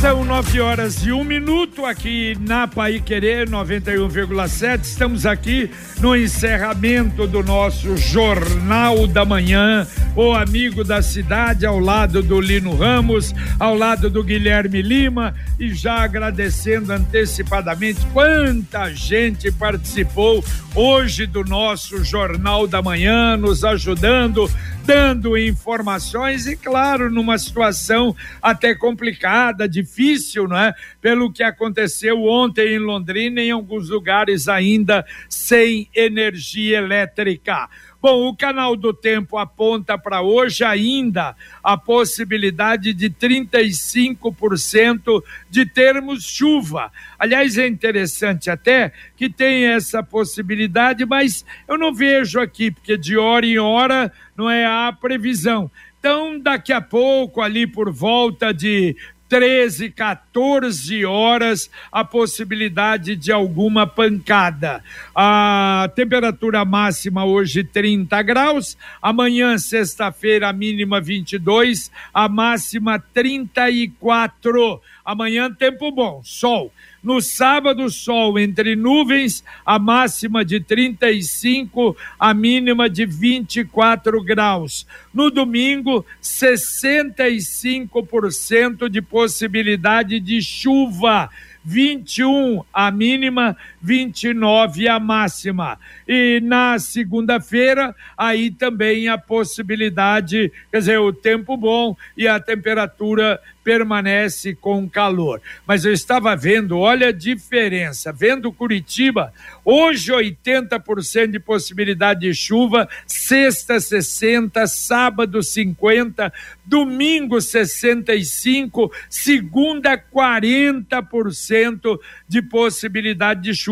São nove horas e um minuto aqui na Pai Querer 91,7. Estamos aqui no encerramento do nosso Jornal da Manhã. O amigo da cidade, ao lado do Lino Ramos, ao lado do Guilherme Lima, e já agradecendo antecipadamente quanta gente participou hoje do nosso Jornal da Manhã, nos ajudando dando informações e, claro, numa situação até complicada, difícil, não é? Pelo que aconteceu ontem em Londrina, em alguns lugares ainda sem energia elétrica. Bom, o canal do tempo aponta para hoje ainda a possibilidade de 35% de termos chuva. Aliás, é interessante até que tem essa possibilidade, mas eu não vejo aqui, porque de hora em hora não é a previsão. Então, daqui a pouco, ali por volta de 13, 14 horas, a possibilidade de alguma pancada. A temperatura máxima hoje 30 graus, amanhã, sexta-feira, a mínima 22, a máxima 34. Amanhã, tempo bom, sol. No sábado, sol entre nuvens, a máxima de 35, a mínima de 24 graus. No domingo, 65% de possibilidade de chuva. 21 a mínima, 29 a máxima. E na segunda-feira, aí também a possibilidade, quer dizer, o tempo bom e a temperatura permanece com calor. Mas eu estava vendo, olha a diferença, vendo Curitiba, hoje 80% de possibilidade de chuva, sexta 60, sábado 50, domingo 65, segunda 40% de possibilidade de chuva.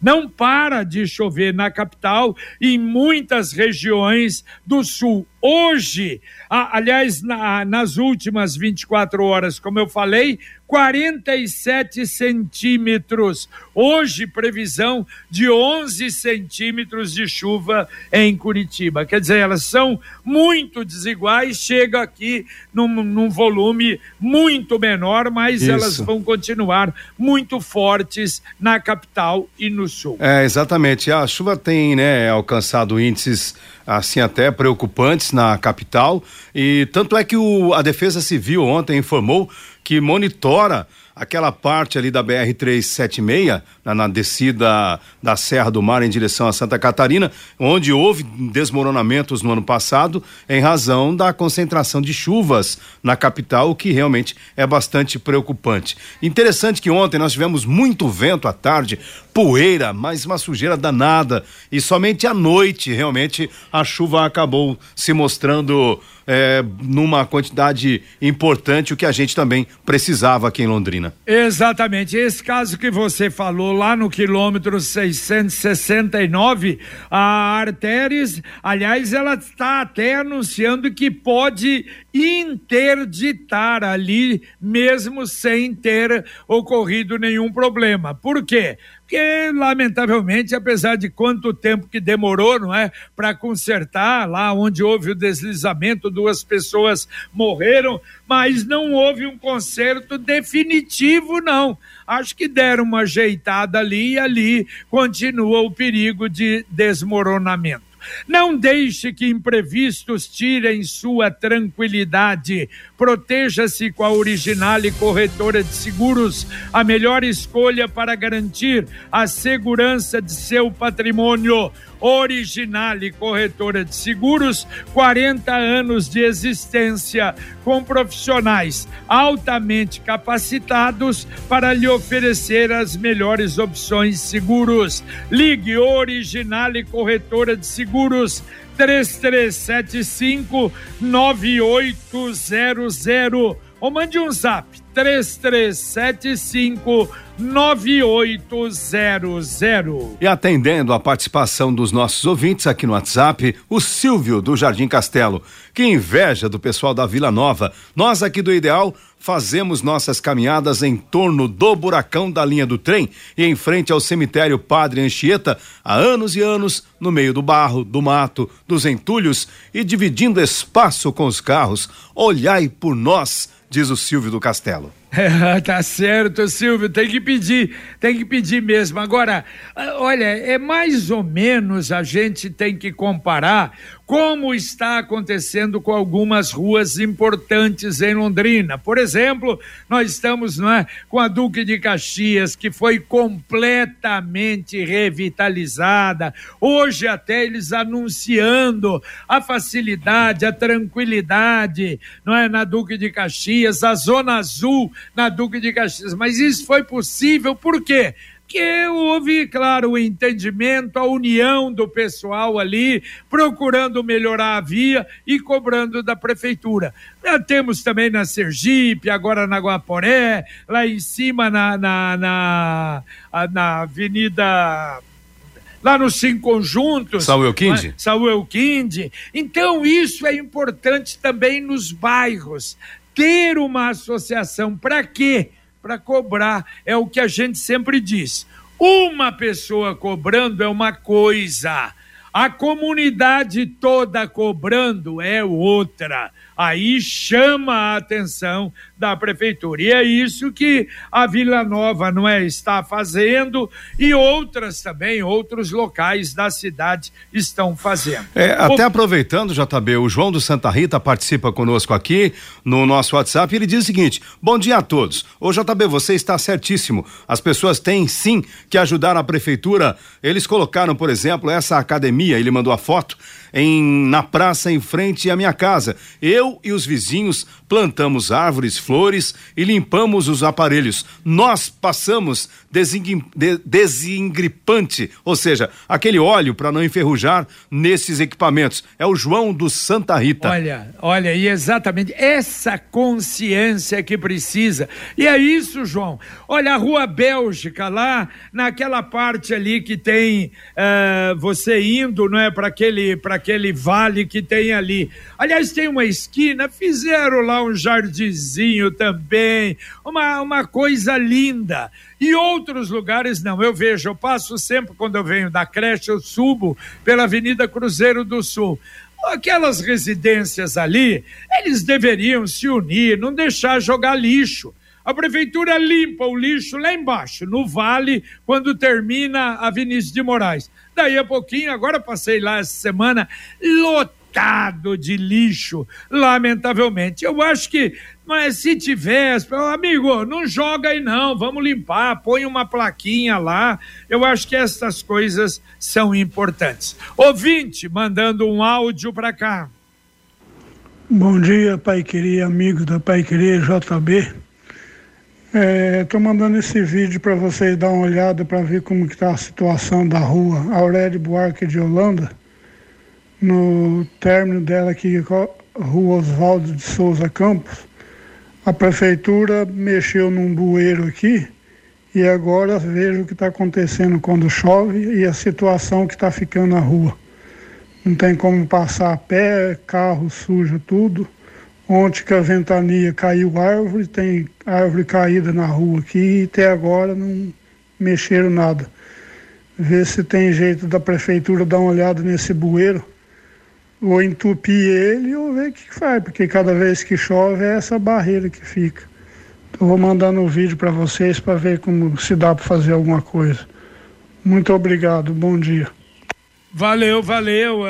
Não para de chover na capital e em muitas regiões do sul. Hoje, aliás, na, nas últimas 24 horas, como eu falei, 47 centímetros. Hoje, previsão de 11 centímetros de chuva em Curitiba. Quer dizer, elas são muito desiguais, chega aqui num, num volume muito menor, mas Isso. elas vão continuar muito fortes na capital e no sul. É, exatamente. A chuva tem né, alcançado índices assim até preocupantes na capital e tanto é que o, a Defesa Civil ontem informou que monitora aquela parte ali da BR 376 na, na, descida da Serra do Mar em direção a Santa Catarina, onde houve desmoronamentos no ano passado em razão da concentração de chuvas na capital, o que realmente é bastante preocupante. Interessante que ontem nós tivemos muito vento à tarde, poeira, mas uma sujeira danada e somente à noite realmente a chuva acabou se mostrando é, numa quantidade importante, o que a gente também precisava aqui em Londrina. Exatamente. Esse caso que você falou lá no quilômetro 669, a Artéries, aliás, ela está até anunciando que pode interditar ali, mesmo sem ter ocorrido nenhum problema. Por quê? Porque lamentavelmente, apesar de quanto tempo que demorou, não é, para consertar lá onde houve o deslizamento, duas pessoas morreram, mas não houve um conserto definitivo, não. Acho que deram uma ajeitada ali e ali continua o perigo de desmoronamento. Não deixe que imprevistos tirem sua tranquilidade. Proteja-se com a original e corretora de seguros, a melhor escolha para garantir a segurança de seu patrimônio. Originale Corretora de Seguros, 40 anos de existência, com profissionais altamente capacitados para lhe oferecer as melhores opções seguros. Ligue Originale Corretora de Seguros 3375 9800 ou mande um zap 3375 9800. E atendendo a participação dos nossos ouvintes aqui no WhatsApp, o Silvio do Jardim Castelo. Que inveja do pessoal da Vila Nova. Nós aqui do Ideal fazemos nossas caminhadas em torno do buracão da linha do trem e em frente ao cemitério Padre Anchieta há anos e anos, no meio do barro, do mato, dos entulhos e dividindo espaço com os carros. Olhai por nós, diz o Silvio do Castelo. É, tá certo, Silvio, tem que pedir, tem que pedir mesmo. Agora, ah, olha, é mais ou menos a gente tem que comparar como está acontecendo com algumas ruas importantes em Londrina. Por exemplo, nós estamos não é, com a Duque de Caxias, que foi completamente revitalizada. Hoje, até eles anunciando a facilidade, a tranquilidade, não é, na Duque de Caxias, a Zona Azul na Duque de Caxias. Mas isso foi possível por quê? Que houve, claro, o entendimento, a união do pessoal ali, procurando melhorar a via e cobrando da prefeitura. Já temos também na Sergipe, agora na Guaporé, lá em cima na, na, na, na Avenida lá nos cinco conjuntos. Samuel Kinde. Né? Samuel Kinde. Então, isso é importante também nos bairros. Ter uma associação, para quê? Para cobrar. É o que a gente sempre diz. Uma pessoa cobrando é uma coisa, a comunidade toda cobrando é outra. Aí chama a atenção da prefeitura. E é isso que a Vila Nova não é está fazendo e outras também, outros locais da cidade estão fazendo. É, até o... aproveitando, JB, o João do Santa Rita participa conosco aqui no nosso WhatsApp. Ele diz o seguinte: Bom dia a todos. Ô JB, você está certíssimo. As pessoas têm sim que ajudar a prefeitura. Eles colocaram, por exemplo, essa academia, ele mandou a foto em na praça em frente à minha casa. Eu e os vizinhos plantamos árvores, flores e limpamos os aparelhos. Nós passamos desengripante, ou seja, aquele óleo para não enferrujar nesses equipamentos. É o João do Santa Rita. Olha, olha, e exatamente essa consciência que precisa. E é isso, João. Olha, a Rua Bélgica, lá naquela parte ali que tem uh, você indo, não é, para aquele, aquele vale que tem ali. Aliás, tem uma esquina, fizeram lá um jardinzinho também, uma, uma coisa linda. E outros lugares não. Eu vejo, eu passo sempre quando eu venho da creche, eu subo pela Avenida Cruzeiro do Sul aquelas residências ali, eles deveriam se unir, não deixar jogar lixo. A prefeitura limpa o lixo lá embaixo, no vale, quando termina a Vinícius de Moraes. Daí a pouquinho, agora passei lá essa semana, lotado de lixo, lamentavelmente. Eu acho que, mas se tivesse, amigo, não joga aí não, vamos limpar, põe uma plaquinha lá. Eu acho que essas coisas são importantes. Ouvinte, mandando um áudio para cá. Bom dia, Pai Queria, amigo da Pai Queria JB. Estou é, mandando esse vídeo para vocês dar uma olhada para ver como está a situação da rua Aurélio Buarque de Holanda no término dela aqui, Rua Oswaldo de Souza Campos, a prefeitura mexeu num bueiro aqui e agora vejo o que está acontecendo quando chove e a situação que está ficando na rua. Não tem como passar a pé, carro suja tudo. Ontem que a ventania caiu árvore, tem árvore caída na rua aqui e até agora não mexeram nada. Ver se tem jeito da prefeitura dar uma olhada nesse bueiro ou entupir ele ou ver o que faz, porque cada vez que chove é essa barreira que fica. Então vou mandando um vídeo para vocês para ver como se dá para fazer alguma coisa. Muito obrigado, bom dia. Valeu, valeu. Uh,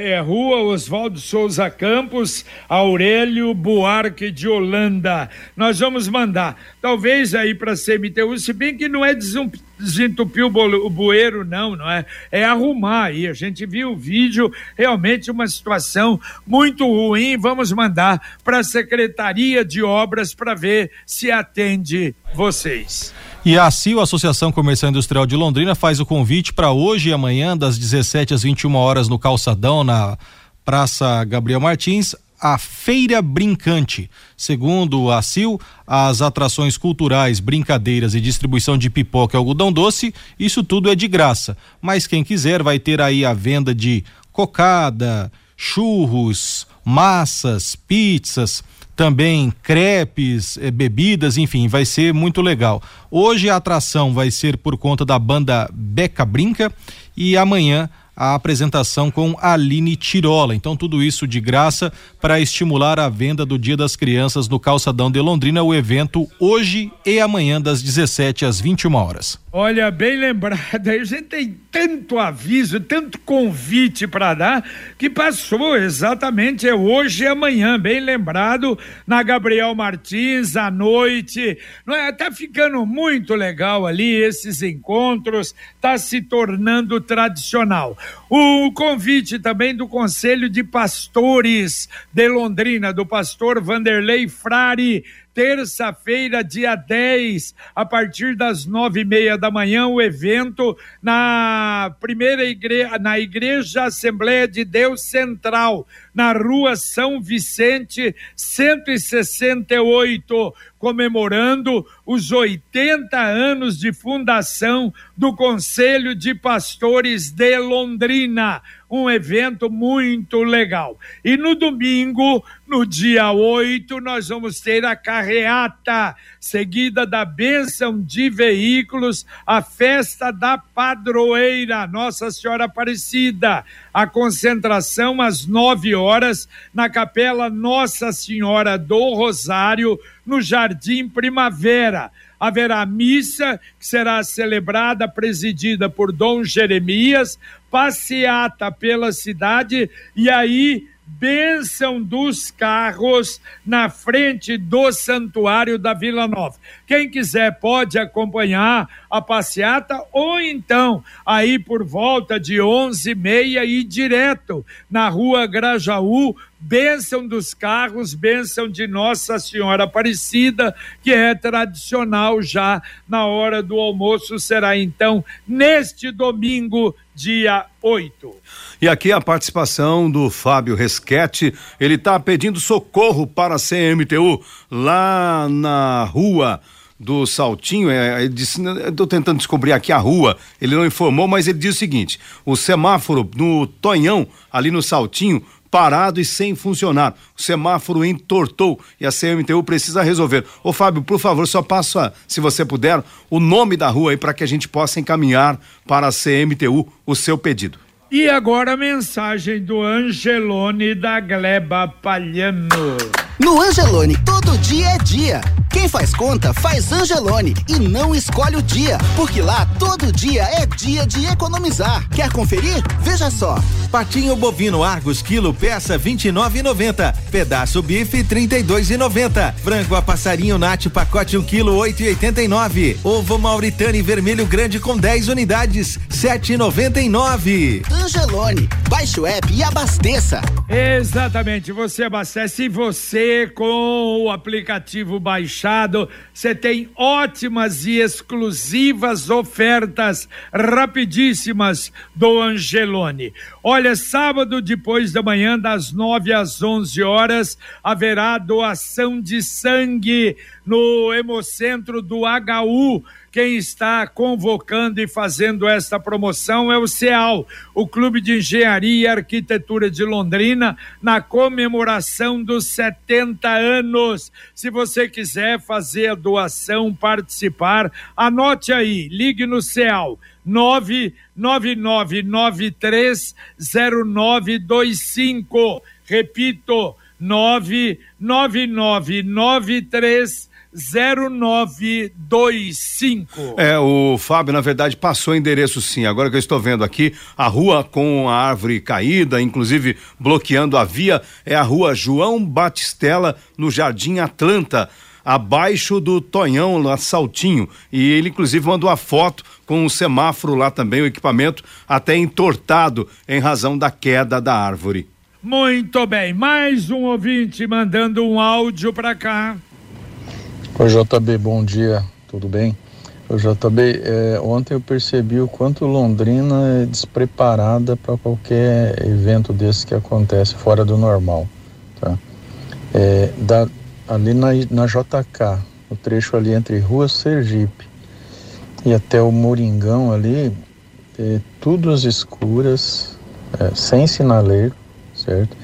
é Rua Oswaldo Souza Campos, Aurélio Buarque de Holanda. Nós vamos mandar, talvez aí para CMTU, se bem que não é desentupir o bueiro, não, não é? É arrumar aí. A gente viu o vídeo, realmente uma situação muito ruim. Vamos mandar para a Secretaria de Obras para ver se atende vocês. E a CIO, Associação Comercial Industrial de Londrina, faz o convite para hoje e amanhã, das 17 às 21 horas, no Calçadão, na Praça Gabriel Martins, a Feira Brincante. Segundo a CIL, as atrações culturais, brincadeiras e distribuição de pipoca e algodão doce, isso tudo é de graça. Mas quem quiser vai ter aí a venda de cocada, churros, massas, pizzas, também crepes, eh, bebidas, enfim, vai ser muito legal. Hoje a atração vai ser por conta da banda Beca Brinca e amanhã a apresentação com Aline Tirola. Então, tudo isso de graça para estimular a venda do Dia das Crianças no Calçadão de Londrina. O evento hoje e amanhã, das 17 às 21 horas. Olha, bem lembrado, a gente tem tanto aviso, tanto convite para dar, que passou exatamente é hoje e amanhã, bem lembrado, na Gabriel Martins, à noite. Não é? Tá ficando muito legal ali esses encontros, tá se tornando tradicional. O convite também do Conselho de Pastores de Londrina, do pastor Vanderlei Frari, terça-feira, dia 10, a partir das nove e meia da manhã, o evento na primeira igreja, na Igreja Assembleia de Deus Central, na rua São Vicente, 168, comemorando os 80 anos de fundação do Conselho de Pastores de Londrina um evento muito legal. E no domingo, no dia 8, nós vamos ter a carreata, seguida da bênção de veículos, a festa da padroeira, Nossa Senhora Aparecida. A concentração às 9 horas na Capela Nossa Senhora do Rosário, no Jardim Primavera haverá missa que será celebrada, presidida por Dom Jeremias, passeata pela cidade e aí bênção dos carros na frente do santuário da Vila Nova. Quem quiser pode acompanhar a passeata ou então aí por volta de onze e meia e direto na rua Grajaú, bênção dos carros, bênção de Nossa Senhora Aparecida, que é tradicional já na hora do almoço, será então neste domingo, dia 8. E aqui a participação do Fábio Resquete, ele está pedindo socorro para a CMTU lá na rua do Saltinho, é, disse, estou tentando descobrir aqui a rua, ele não informou, mas ele diz o seguinte, o semáforo no Tonhão, ali no Saltinho, parado e sem funcionar. O semáforo entortou e a CMTU precisa resolver. Ô Fábio, por favor, só passa, se você puder, o nome da rua aí para que a gente possa encaminhar para a CMTU o seu pedido. E agora a mensagem do Angelone da Gleba Palhano. No Angelone, todo dia é dia. Quem faz conta, faz Angelone e não escolhe o dia, porque lá todo dia é dia de economizar. Quer conferir? Veja só. Patinho bovino Argos quilo peça 29,90. Pedaço bife 32,90. Frango a passarinho nat pacote 1 um quilo 8,89. Ovo mauritane vermelho grande com 10 unidades 7,99. Angelone, baixe o app e abasteça. Exatamente, você abastece e você com o aplicativo baixado, você tem ótimas e exclusivas ofertas rapidíssimas do Angelone. Olha, sábado depois da manhã, das 9 às 11 horas, haverá doação de sangue no Hemocentro do HU quem está convocando e fazendo esta promoção é o CEAL, o Clube de Engenharia e Arquitetura de Londrina, na comemoração dos 70 anos. Se você quiser fazer a doação, participar, anote aí, ligue no CEAL. 999930925. Repito, 99993 0925. É, o Fábio, na verdade, passou o endereço sim. Agora que eu estou vendo aqui, a rua com a árvore caída, inclusive bloqueando a via, é a rua João Batistela, no Jardim Atlanta abaixo do Tonhão, lá Saltinho. E ele, inclusive, mandou a foto com o semáforo lá também, o equipamento até entortado em razão da queda da árvore. Muito bem, mais um ouvinte mandando um áudio para cá. Oi, JB, bom dia, tudo bem? Oi, JB, é, ontem eu percebi o quanto Londrina é despreparada para qualquer evento desse que acontece fora do normal, tá? É, da, ali na, na JK, o trecho ali entre Rua Sergipe e até o Moringão ali, é, tudo às escuras, é, sem sinaleiro, certo?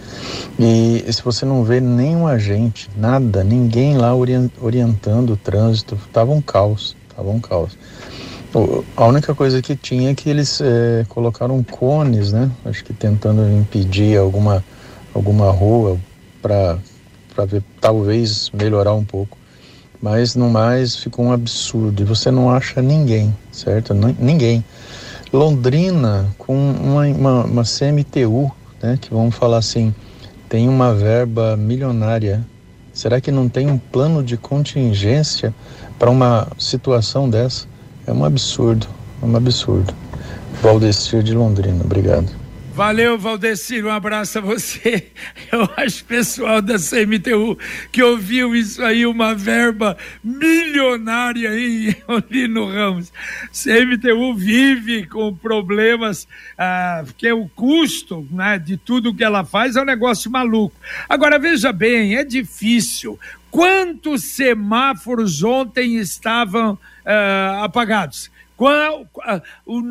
E, se você não vê nenhum agente, nada, ninguém lá orientando o trânsito, tava um caos, tava um caos. A única coisa que tinha é que eles é, colocaram cones, né? Acho que tentando impedir alguma, alguma rua para ver talvez melhorar um pouco. Mas no mais ficou um absurdo e você não acha ninguém, certo? ninguém. Londrina com uma, uma, uma CMTU, né? Que vamos falar assim, tem uma verba milionária. Será que não tem um plano de contingência para uma situação dessa? É um absurdo, é um absurdo. Valdecir de Londrina, obrigado. Valeu, Valdecir, um abraço a você. Eu acho pessoal da CMTU que ouviu isso aí, uma verba milionária em Olino Ramos. CMTU vive com problemas, ah, porque o custo né, de tudo que ela faz é um negócio maluco. Agora, veja bem, é difícil. Quantos semáforos ontem estavam ah, apagados? Qual a,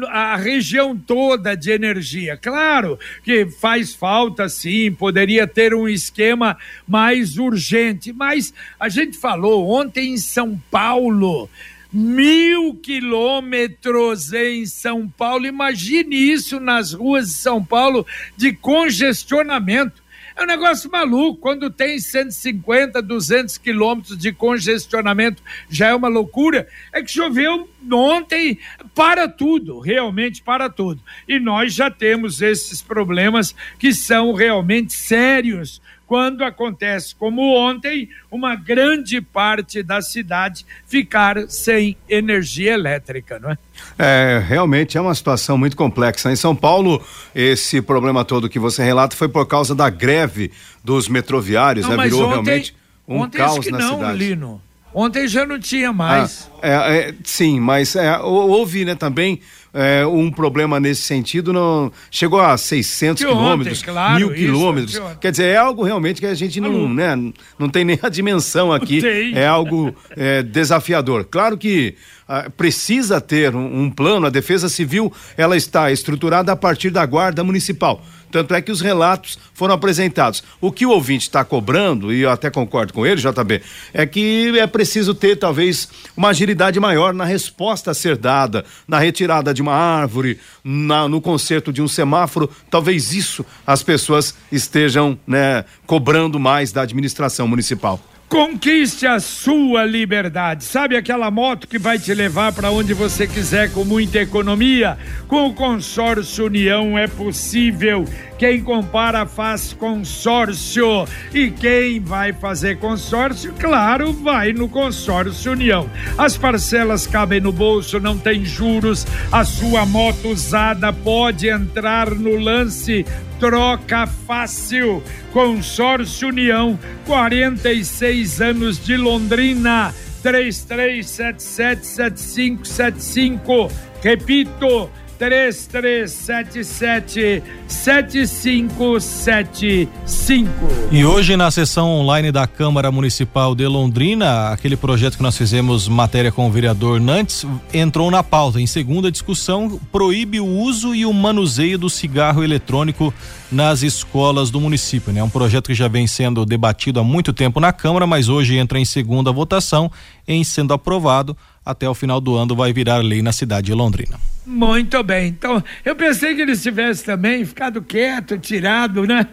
a, região toda de energia? Claro que faz falta, sim, poderia ter um esquema mais urgente, mas a gente falou ontem em São Paulo mil quilômetros em São Paulo. Imagine isso nas ruas de São Paulo de congestionamento. É um negócio maluco. Quando tem 150, 200 quilômetros de congestionamento, já é uma loucura. É que choveu ontem, para tudo, realmente para tudo. E nós já temos esses problemas que são realmente sérios quando acontece, como ontem, uma grande parte da cidade ficar sem energia elétrica, não é? É, realmente é uma situação muito complexa. Em São Paulo, esse problema todo que você relata foi por causa da greve dos metroviários, não, né? Virou ontem, realmente um ontem caos na não, cidade. Lino. Ontem já não tinha mais. Ah, é, é, sim, mas é, houve né, também é, um problema nesse sentido. Não, chegou a 600 quilômetros, claro, mil quilômetros. Quer dizer, é algo realmente que a gente não, né, não tem nem a dimensão aqui. É algo é, desafiador. Claro que ah, precisa ter um, um plano. A Defesa Civil ela está estruturada a partir da Guarda Municipal. Tanto é que os relatos foram apresentados. O que o ouvinte está cobrando, e eu até concordo com ele, JB, é que é preciso ter talvez uma agilidade maior na resposta a ser dada, na retirada de uma árvore, na, no conserto de um semáforo. Talvez isso as pessoas estejam né, cobrando mais da administração municipal. Conquiste a sua liberdade. Sabe aquela moto que vai te levar para onde você quiser com muita economia? Com o consórcio União é possível. Quem compara faz consórcio. E quem vai fazer consórcio, claro, vai no consórcio União. As parcelas cabem no bolso, não tem juros. A sua moto usada pode entrar no lance troca fácil. Consórcio União, 46 anos de Londrina, 33777575. Repito, 3377 7575. E hoje na sessão online da Câmara Municipal de Londrina, aquele projeto que nós fizemos matéria com o vereador Nantes entrou na pauta. Em segunda discussão, proíbe o uso e o manuseio do cigarro eletrônico nas escolas do município, né? É um projeto que já vem sendo debatido há muito tempo na Câmara, mas hoje entra em segunda votação, em sendo aprovado até o final do ano vai virar lei na cidade de Londrina. Muito bem. Então, eu pensei que eles tivessem também ficado quieto, tirado, né?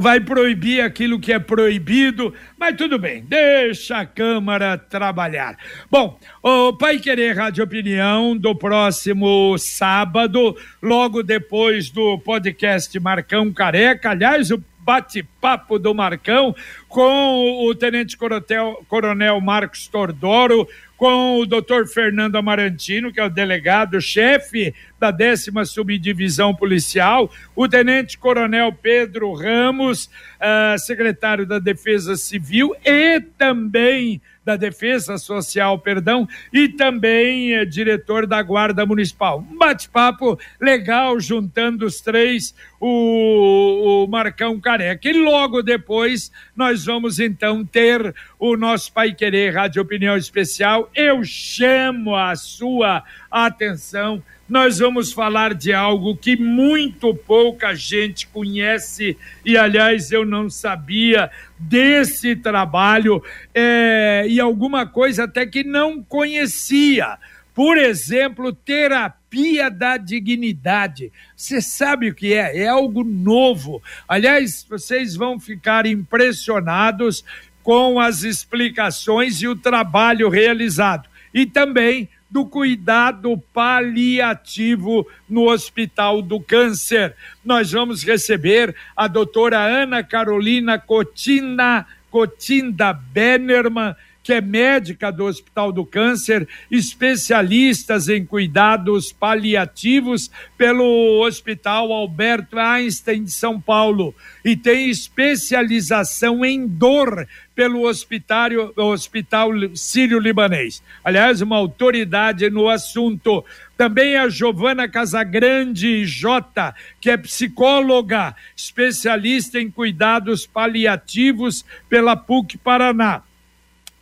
Vai proibir aquilo que é proibido, mas tudo bem, deixa a Câmara trabalhar. Bom, o Pai Querer Rádio Opinião do próximo sábado, logo depois do podcast Marcão Careca, aliás, o bate-papo do Marcão com o Tenente Coronel, Coronel Marcos Tordoro, com o doutor Fernando Amarantino, que é o delegado-chefe da décima subdivisão policial, o tenente coronel Pedro Ramos, uh, secretário da Defesa Civil, e também da Defesa Social, perdão, e também é diretor da Guarda Municipal. Um bate-papo legal juntando os três, o, o Marcão Careca. E logo depois nós vamos então ter o nosso Pai Querer Rádio Opinião Especial. Eu chamo a sua atenção nós vamos falar de algo que muito pouca gente conhece, e aliás eu não sabia desse trabalho, é, e alguma coisa até que não conhecia. Por exemplo, terapia da dignidade. Você sabe o que é? É algo novo. Aliás, vocês vão ficar impressionados com as explicações e o trabalho realizado. E também do cuidado paliativo no Hospital do Câncer. Nós vamos receber a doutora Ana Carolina Cotina, Cotinda Bennerman, que é médica do Hospital do Câncer, especialistas em cuidados paliativos pelo Hospital Alberto Einstein de São Paulo e tem especialização em dor pelo Hospital, Hospital Sírio-Libanês. Aliás, uma autoridade no assunto. Também a Giovana Casagrande Jota, que é psicóloga, especialista em cuidados paliativos pela PUC Paraná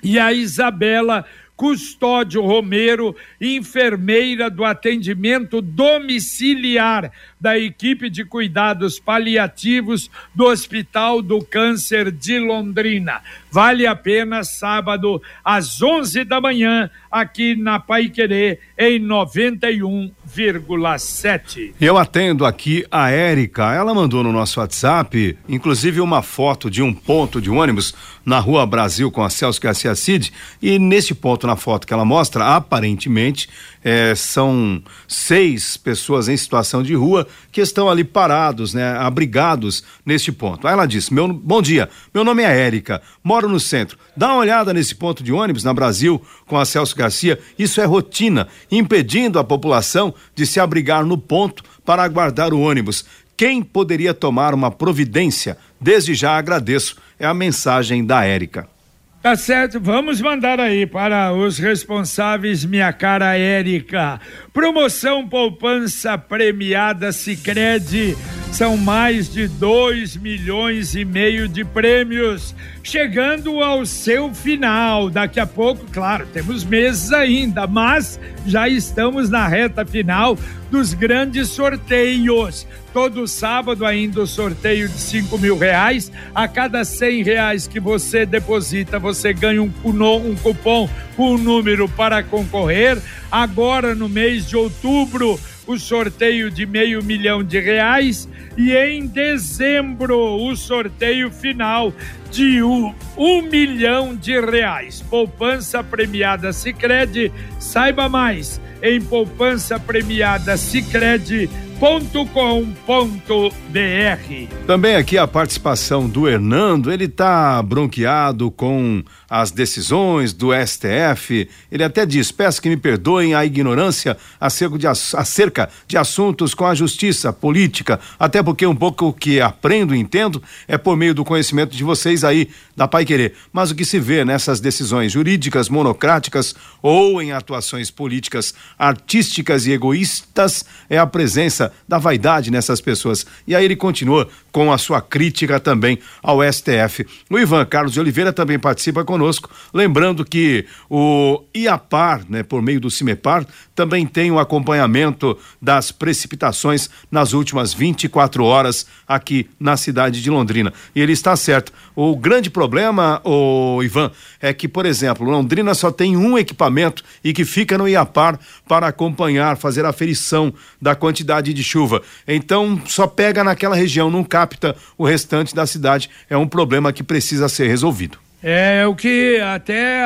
e a Isabela Custódio Romero, enfermeira do atendimento domiciliar da equipe de cuidados paliativos do Hospital do Câncer de Londrina. Vale a pena sábado às 11 da manhã aqui na Pai Querer em 91,7. Eu atendo aqui a Érica. Ela mandou no nosso WhatsApp, inclusive uma foto de um ponto de ônibus na Rua Brasil com a Celso Garcia Cid e nesse ponto na foto que ela mostra, aparentemente é, são seis pessoas em situação de rua que estão ali parados, né, abrigados neste ponto. Aí ela disse: meu, Bom dia, meu nome é Érica, moro no centro. Dá uma olhada nesse ponto de ônibus na Brasil com a Celso Garcia. Isso é rotina, impedindo a população de se abrigar no ponto para aguardar o ônibus. Quem poderia tomar uma providência? Desde já agradeço. É a mensagem da Érica. Tá certo, vamos mandar aí para os responsáveis, minha cara Érica. Promoção Poupança Premiada Sicredi são mais de 2 milhões e meio de prêmios, chegando ao seu final. Daqui a pouco, claro, temos meses ainda, mas já estamos na reta final dos grandes sorteios. Todo sábado ainda o sorteio de 5 mil reais. A cada 100 reais que você deposita, você ganha um, um cupom com um número para concorrer. Agora, no mês de outubro, o sorteio de meio milhão de reais e em dezembro o sorteio final de um, um milhão de reais. Poupança premiada Sicredi, saiba mais em poupança premiada Sicredi.com www.cultura.com.br. Também aqui a participação do Hernando, ele está bronqueado com as decisões do STF. Ele até diz: peço que me perdoem a ignorância acerca de, acerca de assuntos com a justiça política, até porque um pouco o que aprendo e entendo é por meio do conhecimento de vocês aí da Pai Querer. Mas o que se vê nessas decisões jurídicas monocráticas ou em atuações políticas artísticas e egoístas é a presença da vaidade nessas pessoas. E aí ele continua com a sua crítica também ao STF. O Ivan Carlos de Oliveira também participa conosco, lembrando que o IAPAR, né, por meio do CIMEPAR, também tem o um acompanhamento das precipitações nas últimas 24 horas aqui na cidade de Londrina. E ele está certo. O grande problema, o Ivan, é que, por exemplo, Londrina só tem um equipamento e que fica no IAPAR para acompanhar, fazer a aferição da quantidade de chuva. Então, só pega naquela região, não capta o restante da cidade. É um problema que precisa ser resolvido. É o que até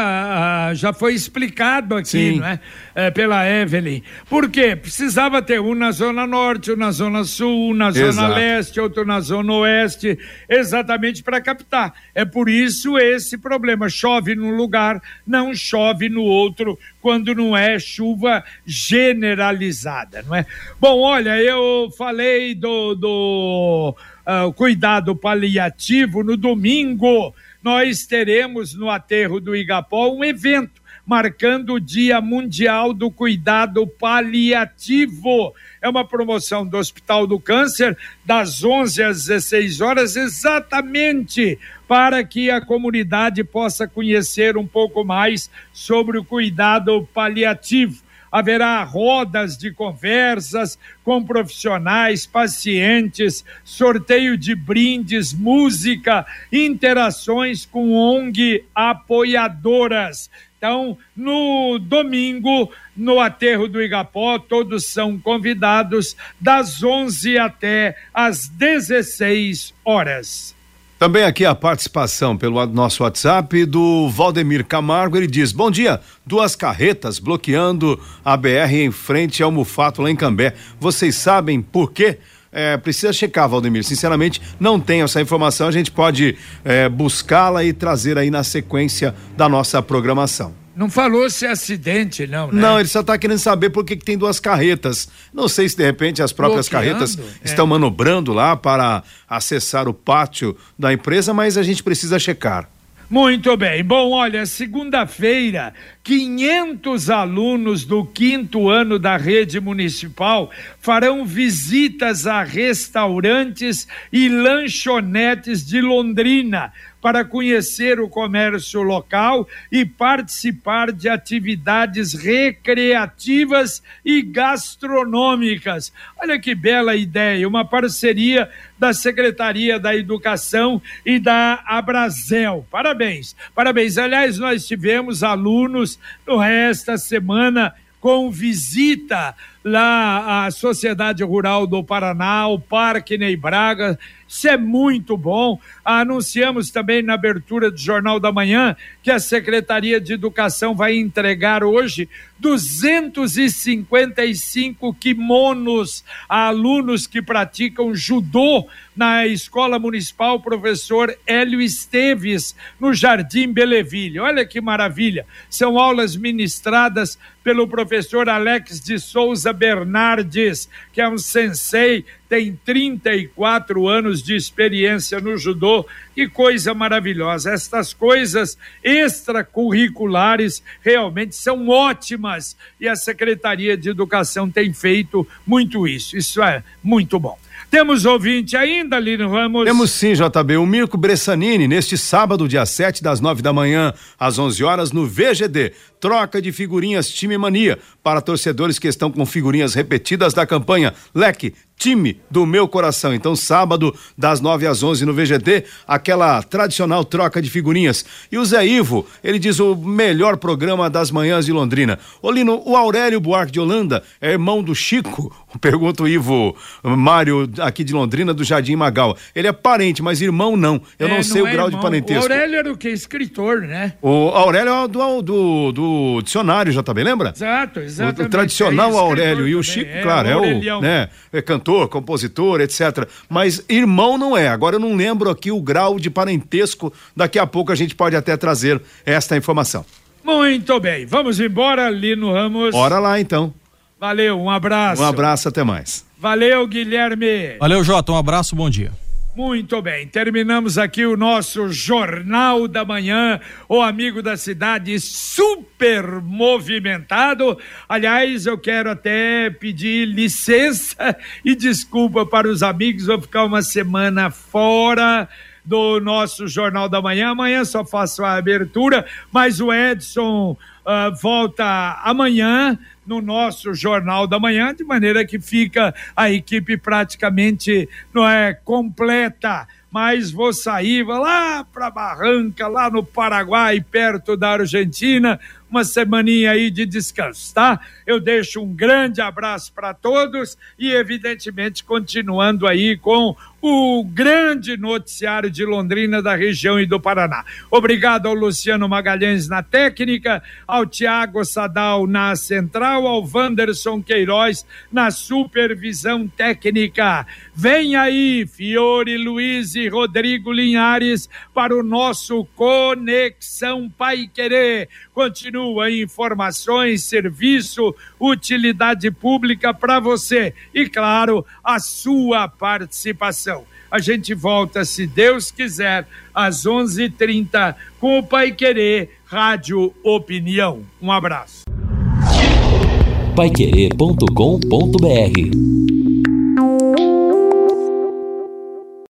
já foi explicado aqui, Sim. não é? é? Pela Evelyn. Por quê? Precisava ter um na Zona Norte, um na Zona Sul, um na Zona Exato. Leste, outro na Zona Oeste, exatamente para captar. É por isso esse problema. Chove num lugar, não chove no outro, quando não é chuva generalizada, não é? Bom, olha, eu falei do, do uh, cuidado paliativo no domingo nós teremos no aterro do Igapó um evento marcando o Dia Mundial do Cuidado Paliativo. É uma promoção do Hospital do Câncer, das 11 às 16 horas, exatamente para que a comunidade possa conhecer um pouco mais sobre o cuidado paliativo haverá rodas de conversas com profissionais, pacientes, sorteio de brindes, música, interações com ONG apoiadoras. Então, no domingo, no aterro do Igapó, todos são convidados das 11 até as 16 horas. Também aqui a participação pelo nosso WhatsApp do Valdemir Camargo. Ele diz: Bom dia, duas carretas bloqueando a BR em frente ao Mufato lá em Cambé. Vocês sabem por quê? É, precisa checar, Valdemir. Sinceramente, não tenho essa informação. A gente pode é, buscá-la e trazer aí na sequência da nossa programação. Não falou se é acidente, não, né? Não, ele só está querendo saber por que, que, tem duas carretas. Não sei se de repente as próprias Bloqueando, carretas é. estão manobrando lá para acessar o pátio da empresa, mas a gente precisa checar. Muito bem. Bom, olha, segunda-feira, 500 alunos do quinto ano da rede municipal farão visitas a restaurantes e lanchonetes de Londrina para conhecer o comércio local e participar de atividades recreativas e gastronômicas. Olha que bela ideia, uma parceria da Secretaria da Educação e da Abrazel. Parabéns, parabéns. Aliás, nós tivemos alunos no resto da semana com visita lá à Sociedade Rural do Paraná, o Parque Ney Braga, isso é muito bom. Anunciamos também na abertura do Jornal da Manhã que a Secretaria de Educação vai entregar hoje 255 kimonos a alunos que praticam judô na Escola Municipal Professor Hélio Esteves, no Jardim Beleville. Olha que maravilha! São aulas ministradas pelo professor Alex de Souza Bernardes, que é um sensei tem 34 anos de experiência no judô. Que coisa maravilhosa! Estas coisas extracurriculares realmente são ótimas e a Secretaria de Educação tem feito muito isso. Isso é muito bom. Temos ouvinte ainda, Lino Ramos? Temos sim, JB. O Mirko Bressanini, neste sábado, dia 7, das 9 da manhã, às 11 horas, no VGD. Troca de figurinhas Time Mania para torcedores que estão com figurinhas repetidas da campanha Leque time do meu coração. Então, sábado, das 9 às 11 no VGT, aquela tradicional troca de figurinhas. E o Zé Ivo, ele diz o melhor programa das manhãs de Londrina. Olino, o Aurélio Buarque de Holanda é irmão do Chico? Pergunta o Ivo Mário, aqui de Londrina, do Jardim Magal. Ele é parente, mas irmão não. Eu é, não sei não o é grau irmão. de parentesco. O Aurélio era o que? Escritor, né? O Aurélio é do, do, do dicionário, já também, lembra? Exato, exato. O, o, tradicional é Aurélio. E o Chico, é, claro, é o, né, é cantor cantor, compositor, etc. Mas irmão não é. Agora eu não lembro aqui o grau de parentesco. Daqui a pouco a gente pode até trazer esta informação. Muito bem. Vamos embora, Lino Ramos. Bora lá então. Valeu, um abraço. Um abraço, até mais. Valeu, Guilherme. Valeu, Jota. Um abraço, bom dia. Muito bem, terminamos aqui o nosso Jornal da Manhã, o amigo da cidade super movimentado. Aliás, eu quero até pedir licença e desculpa para os amigos, vou ficar uma semana fora do nosso Jornal da Manhã. Amanhã só faço a abertura, mas o Edson uh, volta amanhã no nosso Jornal da Manhã, de maneira que fica a equipe praticamente não é completa. Mas vou sair, vou lá para Barranca, lá no Paraguai, perto da Argentina, uma semaninha aí de descanso, tá? Eu deixo um grande abraço para todos e, evidentemente, continuando aí com o grande noticiário de Londrina, da região e do Paraná. Obrigado ao Luciano Magalhães na técnica, ao Tiago Sadal na central, ao Wanderson Queiroz na supervisão técnica. Vem aí, Fiore Luiz e Rodrigo Linhares para o nosso Conexão Pai Querer. Continua informações, serviço, utilidade pública para você e, claro, a sua participação. A gente volta, se Deus quiser, às 11:30 com o Pai Querer Rádio Opinião. Um abraço. Paiquerê.com.br